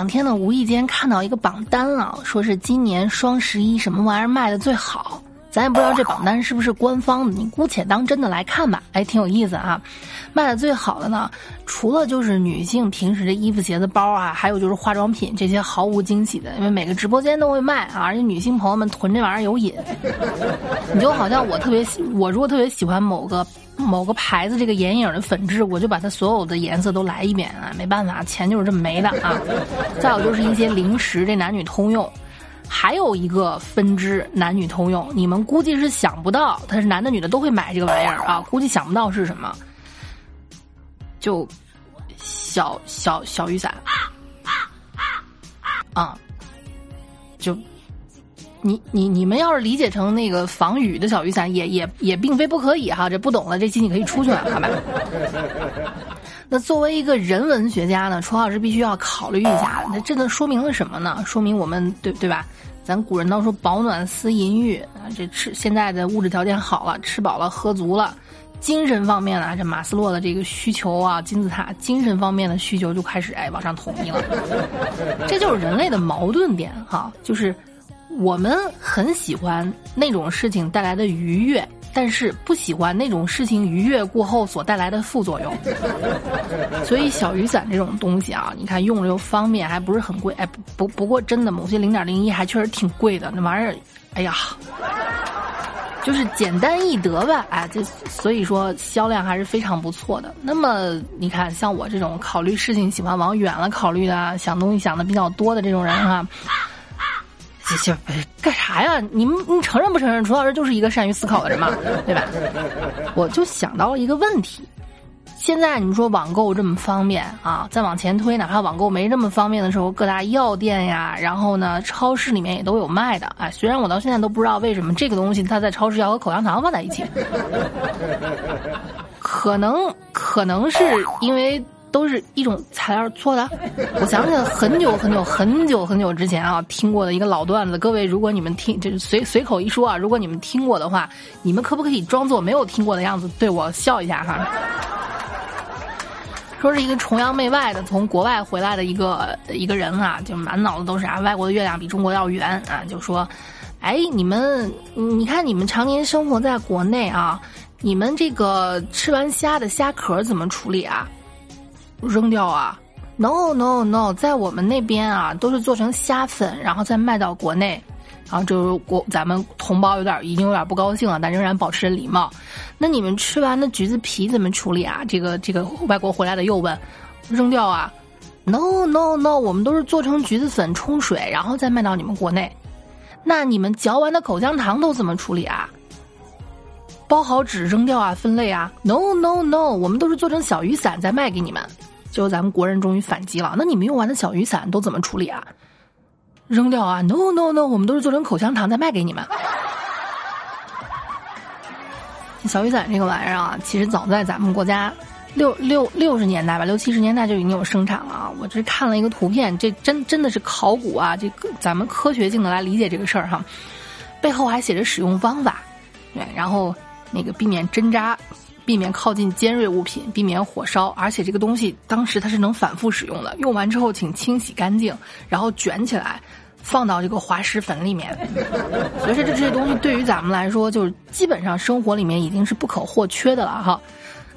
两天呢，无意间看到一个榜单啊，说是今年双十一什么玩意儿卖的最好。咱也不知道这榜单是不是官方的，你姑且当真的来看吧。哎，挺有意思啊！卖的最好的呢，除了就是女性平时的衣服、鞋子、包啊，还有就是化妆品这些毫无惊喜的，因为每个直播间都会卖啊，而且女性朋友们囤这玩意儿有瘾。你就好像我特别喜，我如果特别喜欢某个某个牌子这个眼影的粉质，我就把它所有的颜色都来一遍啊，没办法，钱就是这么没的啊。再有就是一些零食，这男女通用。还有一个分支男女通用，你们估计是想不到，他是男的女的都会买这个玩意儿啊，估计想不到是什么，就小小小雨伞啊，就你你你们要是理解成那个防雨的小雨伞，也也也并非不可以哈，这不懂了，这期你可以出去了，好吧？那作为一个人文学家呢，楚老师必须要考虑一下。那这个说明了什么呢？说明我们对对吧？咱古人都说保暖思淫欲啊，这吃现在的物质条件好了，吃饱了喝足了，精神方面啊，这马斯洛的这个需求啊，金字塔精神方面的需求就开始哎往上统一了。这就是人类的矛盾点哈，就是我们很喜欢那种事情带来的愉悦。但是不喜欢那种事情愉悦过后所带来的副作用，所以小雨伞这种东西啊，你看用着又方便，还不是很贵。哎，不不过真的，某些零点零一还确实挺贵的，那玩意儿，哎呀，就是简单易得吧。哎，这所以说销量还是非常不错的。那么你看，像我这种考虑事情喜欢往远了考虑的，想东西想的比较多的这种人哈。这干啥呀？你们你承认不承认？楚老师就是一个善于思考的人嘛，对吧？我就想到了一个问题：现在你们说网购这么方便啊，再往前推，哪怕网购没这么方便的时候，各大药店呀，然后呢，超市里面也都有卖的。哎，虽然我到现在都不知道为什么这个东西它在超市要和口香糖放在一起，可能可能是因为。都是一种材料做的。我想起来很久很久很久很久之前啊，听过的一个老段子。各位，如果你们听，就是随随口一说啊，如果你们听过的话，你们可不可以装作没有听过的样子，对我笑一下哈？说是一个崇洋媚外的从国外回来的一个一个人啊，就满脑子都是啊，外国的月亮比中国要圆啊，就说，哎，你们，你看你们常年生活在国内啊，你们这个吃完虾的虾壳怎么处理啊？扔掉啊？No No No，在我们那边啊，都是做成虾粉，然后再卖到国内。然后就是国咱们同胞有点已经有点不高兴了，但仍然保持着礼貌。那你们吃完的橘子皮怎么处理啊？这个这个外国回来的又问，扔掉啊？No No No，我们都是做成橘子粉冲水，然后再卖到你们国内。那你们嚼完的口香糖都怎么处理啊？包好纸扔掉啊？分类啊？No No No，我们都是做成小雨伞再卖给你们。就咱们国人终于反击了，那你们用完的小雨伞都怎么处理啊？扔掉啊？No No No，我们都是做成口香糖再卖给你们。小雨伞这个玩意儿啊，其实早在咱们国家六六六十年代吧，六七十年代就已经有生产了啊。我这看了一个图片，这真真的是考古啊，这个咱们科学性的来理解这个事儿哈。背后还写着使用方法，对，然后那个避免针扎。避免靠近尖锐物品，避免火烧，而且这个东西当时它是能反复使用的。用完之后，请清洗干净，然后卷起来，放到这个滑石粉里面。所以说，这这些东西对于咱们来说，就是基本上生活里面已经是不可或缺的了哈。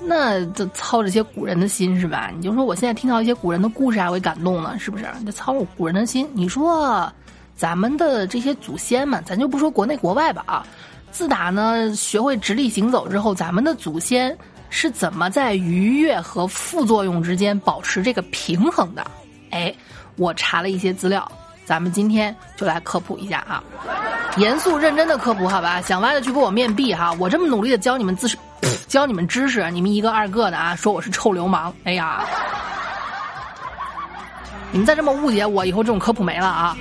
那这操这些古人的心是吧？你就说我现在听到一些古人的故事还会感动呢，是不是？这操古人的心，你说咱们的这些祖先们，咱就不说国内国外吧啊。自打呢学会直立行走之后，咱们的祖先是怎么在愉悦和副作用之间保持这个平衡的？哎，我查了一些资料，咱们今天就来科普一下啊，严肃认真的科普好吧？想歪的去给我面壁哈！我这么努力的教你们知识，教你们知识，你们一个二个的啊，说我是臭流氓，哎呀，你们再这么误解我，以后这种科普没了啊！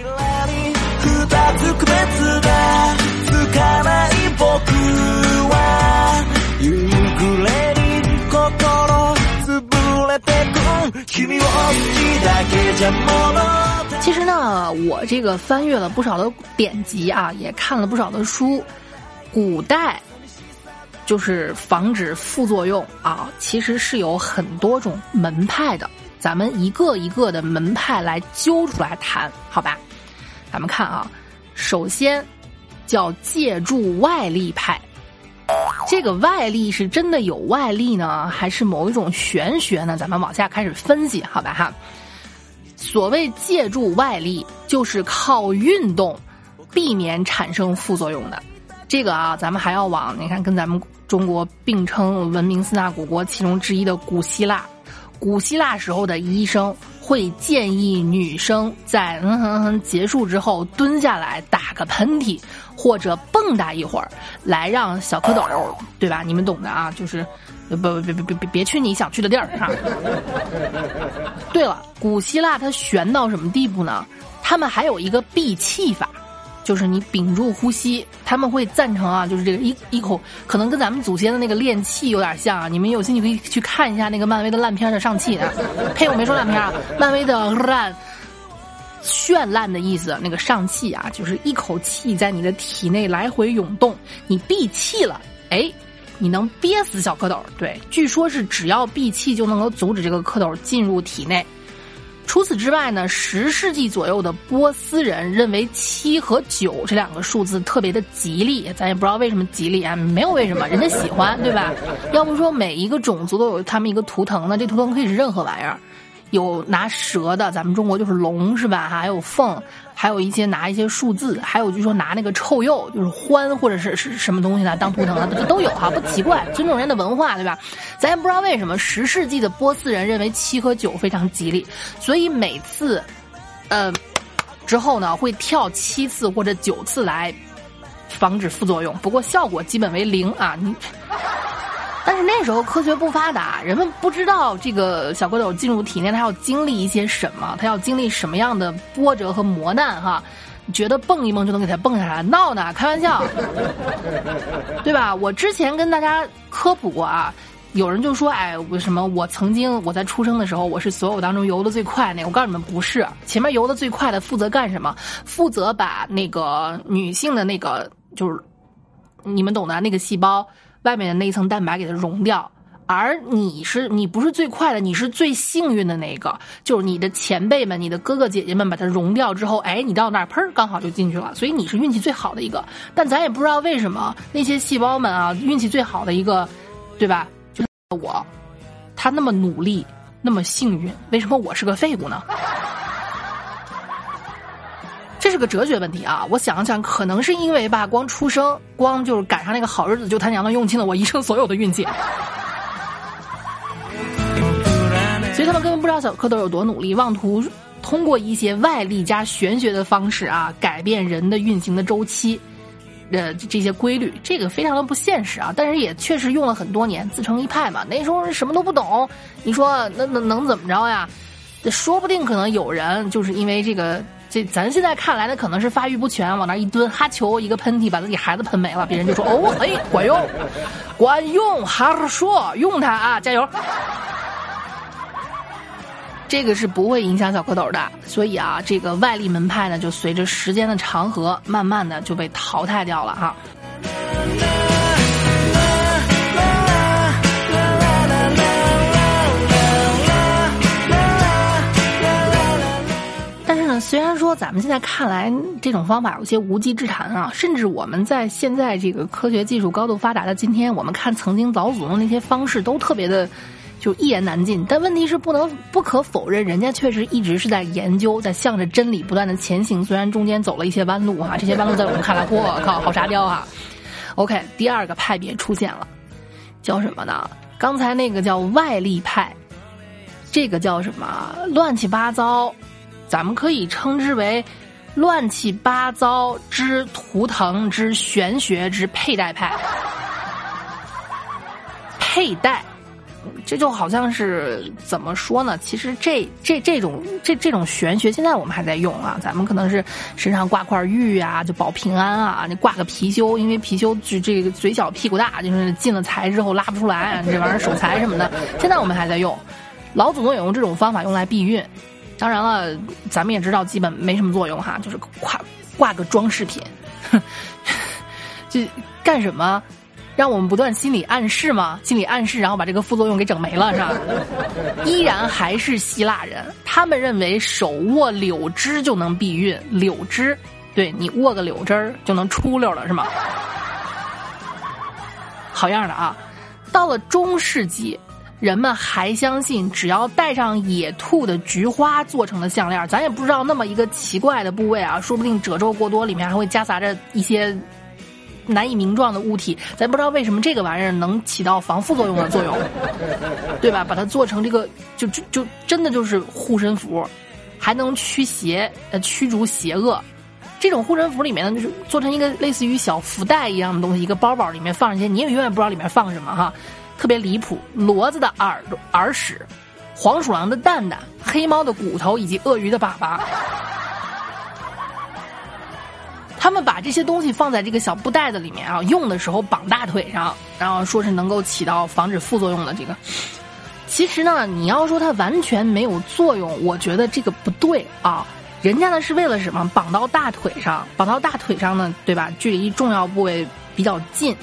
其实呢，我这个翻阅了不少的典籍啊，也看了不少的书。古代就是防止副作用啊，其实是有很多种门派的。咱们一个一个的门派来揪出来谈，好吧？咱们看啊，首先叫借助外力派。这个外力是真的有外力呢，还是某一种玄学呢？咱们往下开始分析，好吧哈。所谓借助外力，就是靠运动避免产生副作用的。这个啊，咱们还要往你看，跟咱们中国并称文明四大古国其中之一的古希腊。古希腊时候的医生会建议女生在嗯哼哼结束之后蹲下来打个喷嚏。或者蹦跶一会儿，来让小蝌蚪，对吧？你们懂的啊，就是不不别别别别别去你想去的地儿啊。对了，古希腊它悬到什么地步呢？他们还有一个闭气法，就是你屏住呼吸。他们会赞成啊，就是这个一一口，可能跟咱们祖先的那个练气有点像啊。你们有兴趣可以去看一下那个漫威的烂片的上气啊。呸，我没说烂片啊，漫威的烂。绚烂的意思，那个上气啊，就是一口气在你的体内来回涌动。你闭气了，哎，你能憋死小蝌蚪。对，据说是只要闭气就能够阻止这个蝌蚪进入体内。除此之外呢，十世纪左右的波斯人认为七和九这两个数字特别的吉利，咱也不知道为什么吉利啊，没有为什么，人家喜欢，对吧？要不说每一个种族都有他们一个图腾呢，这图腾可以是任何玩意儿。有拿蛇的，咱们中国就是龙是吧？还有凤，还有一些拿一些数字，还有就说拿那个臭鼬，就是獾或者是是什么东西呢？当图腾的这都有哈，不奇怪，尊重人的文化对吧？咱也不知道为什么十世纪的波斯人认为七和九非常吉利，所以每次，呃，之后呢会跳七次或者九次来防止副作用，不过效果基本为零啊，你。但是那时候科学不发达，人们不知道这个小蝌蚪进入体内，它要经历一些什么，它要经历什么样的波折和磨难哈？觉得蹦一蹦就能给它蹦下来，闹呢？开玩笑，对吧？我之前跟大家科普过啊，有人就说，哎，为什么我曾经我在出生的时候我是所有当中游的最快那个？我告诉你们不是，前面游的最快的负责干什么？负责把那个女性的那个就是你们懂的那个细胞。外面的那一层蛋白给它溶掉，而你是你不是最快的，你是最幸运的那个，就是你的前辈们、你的哥哥姐姐们把它溶掉之后，哎，你到那儿砰，刚好就进去了，所以你是运气最好的一个。但咱也不知道为什么那些细胞们啊，运气最好的一个，对吧？就是我，他那么努力，那么幸运，为什么我是个废物呢？这是个哲学问题啊！我想想，可能是因为吧，光出生，光就是赶上那个好日子，就他娘的用尽了我一生所有的运气，所以他们根本不知道小蝌蚪有多努力，妄图通过一些外力加玄学的方式啊，改变人的运行的周期，呃，这些规律，这个非常的不现实啊！但是也确实用了很多年，自成一派嘛。那时候什么都不懂，你说那能能怎么着呀？说不定可能有人就是因为这个。这咱现在看来呢，可能是发育不全，往那一蹲，哈球一个喷嚏，把自己孩子喷没了，别人就说哦，哎，管用，管用，哈说用它啊，加油。这个是不会影响小蝌蚪的，所以啊，这个外力门派呢，就随着时间的长河，慢慢的就被淘汰掉了哈。虽然说咱们现在看来这种方法有些无稽之谈啊，甚至我们在现在这个科学技术高度发达的今天，我们看曾经老祖宗那些方式都特别的就一言难尽。但问题是不能不可否认，人家确实一直是在研究，在向着真理不断的前行。虽然中间走了一些弯路哈，这些弯路在我们看来，我靠，好沙雕啊。OK，第二个派别出现了，叫什么呢？刚才那个叫外力派，这个叫什么？乱七八糟。咱们可以称之为乱七八糟之图腾之玄学之佩戴派，佩戴，这就好像是怎么说呢？其实这这这种这这种玄学，现在我们还在用啊。咱们可能是身上挂块玉啊，就保平安啊。你挂个貔貅，因为貔貅就这个嘴小屁股大，就是进了财之后拉不出来，这玩意儿守财什么的。现在我们还在用，老祖宗也用这种方法用来避孕。当然了，咱们也知道基本没什么作用哈，就是挂挂个装饰品，就干什么？让我们不断心理暗示吗，心理暗示，然后把这个副作用给整没了，是吧？依然还是希腊人，他们认为手握柳枝就能避孕，柳枝，对你握个柳枝儿就能出溜了，是吗？好样的啊！到了中世纪。人们还相信，只要戴上野兔的菊花做成的项链，咱也不知道那么一个奇怪的部位啊，说不定褶皱过多，里面还会夹杂着一些难以名状的物体，咱不知道为什么这个玩意儿能起到防副作用的作用，对吧？把它做成这个，就就就真的就是护身符，还能驱邪呃驱逐邪恶。这种护身符里面呢，就是做成一个类似于小福袋一样的东西，一个包包里面放一些，你也永远不知道里面放什么哈。特别离谱，骡子的耳朵、耳屎，黄鼠狼的蛋蛋，黑猫的骨头，以及鳄鱼的粑粑。他们把这些东西放在这个小布袋子里面啊，用的时候绑大腿上，然后说是能够起到防止副作用的这个。其实呢，你要说它完全没有作用，我觉得这个不对啊。人家呢是为了什么？绑到大腿上，绑到大腿上呢，对吧？距离重要部位比较近。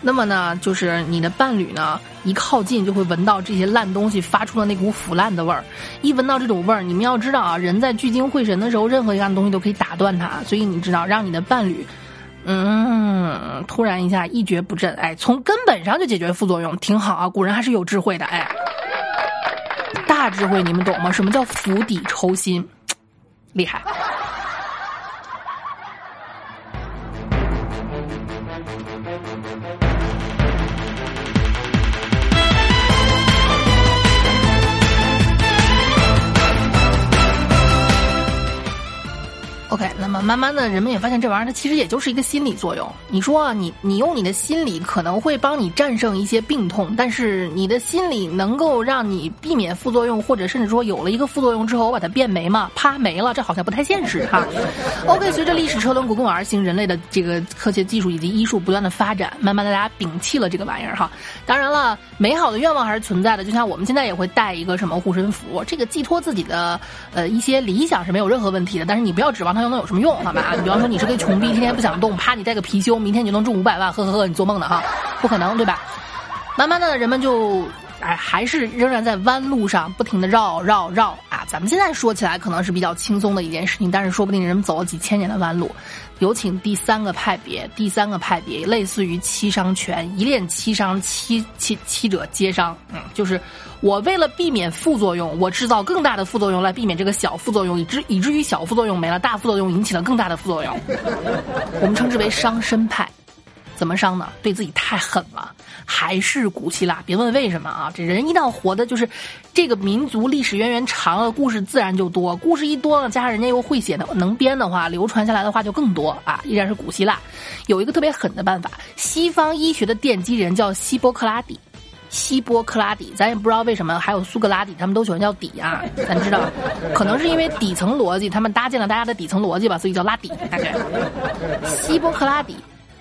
那么呢，就是你的伴侣呢，一靠近就会闻到这些烂东西发出的那股腐烂的味儿。一闻到这种味儿，你们要知道啊，人在聚精会神的时候，任何一样东西都可以打断它。所以你知道，让你的伴侣，嗯，突然一下一蹶不振，哎，从根本上就解决副作用，挺好啊。古人还是有智慧的，哎，大智慧，你们懂吗？什么叫釜底抽薪？厉害。慢慢的人们也发现这玩意儿它其实也就是一个心理作用。你说你你用你的心理可能会帮你战胜一些病痛，但是你的心理能够让你避免副作用，或者甚至说有了一个副作用之后我把它变没嘛？啪没了，这好像不太现实哈。OK，随着历史车轮滚滚而行，人类的这个科学技术以及医术不断的发展，慢慢的大家摒弃了这个玩意儿哈。当然了，美好的愿望还是存在的，就像我们现在也会带一个什么护身符，这个寄托自己的呃一些理想是没有任何问题的，但是你不要指望。它又能有什么用？好吧，你比方说你是个穷逼，天天不想动，啪，你带个貔貅，明天你就能中五百万，呵呵呵，你做梦呢哈，不可能对吧？慢慢的，人们就哎，还是仍然在弯路上不停的绕绕绕啊。咱们现在说起来可能是比较轻松的一件事情，但是说不定人们走了几千年的弯路。有请第三个派别，第三个派别类似于七伤拳，一练七伤，七七七者皆伤。嗯，就是我为了避免副作用，我制造更大的副作用来避免这个小副作用，以至以至于小副作用没了，大副作用引起了更大的副作用。我们称之为伤身派。怎么伤呢？对自己太狠了，还是古希腊？别问为什么啊！这人一旦活的，就是这个民族历史渊源长了，故事自然就多。故事一多了，加上人家又会写的、能编的话，流传下来的话就更多啊！依然是古希腊，有一个特别狠的办法。西方医学的奠基人叫希波克拉底，希波克拉底，咱也不知道为什么，还有苏格拉底，他们都喜欢叫底啊。咱知道，可能是因为底层逻辑，他们搭建了大家的底层逻辑吧，所以叫拉底。大概希波克拉底。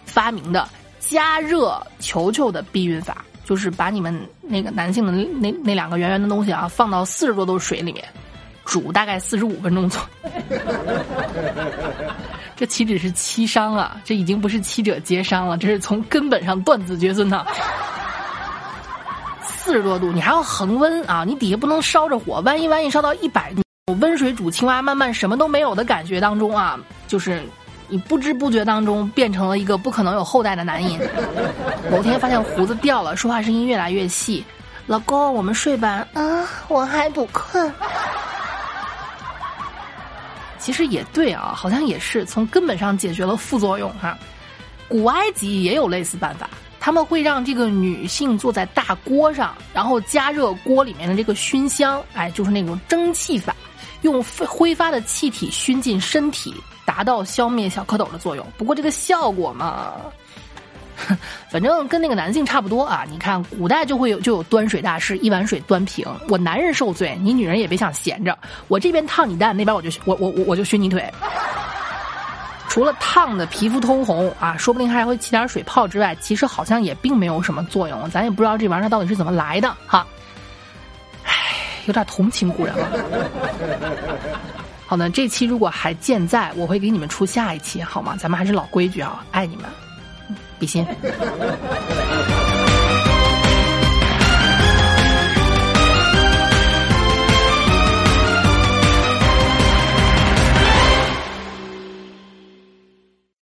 发明的加热球球的避孕法，就是把你们那个男性的那那两个圆圆的东西啊，放到四十多度水里面煮大概四十五分钟左右。这岂止是七伤啊！这已经不是七者皆伤了，这是从根本上断子绝孙呐！四十多度，你还要恒温啊！你底下不能烧着火，万一万一烧到一百度，温水煮青蛙，慢慢什么都没有的感觉当中啊，就是。你不知不觉当中变成了一个不可能有后代的男人。某天发现胡子掉了，说话声音越来越细。老公，我们睡吧。啊，我还不困。其实也对啊，好像也是从根本上解决了副作用哈。古埃及也有类似办法，他们会让这个女性坐在大锅上，然后加热锅里面的这个熏香，哎，就是那种蒸汽法，用挥发的气体熏进身体。达到消灭小蝌蚪的作用，不过这个效果嘛，反正跟那个男性差不多啊。你看，古代就会有就有端水大师，一碗水端平。我男人受罪，你女人也别想闲着。我这边烫你蛋，那边我就我我我我就熏你腿。除了烫的皮肤通红啊，说不定还会起点水泡之外，其实好像也并没有什么作用。咱也不知道这玩意儿到底是怎么来的哈。唉，有点同情古人了。好的，这期如果还健在，我会给你们出下一期，好吗？咱们还是老规矩啊，爱你们。比心。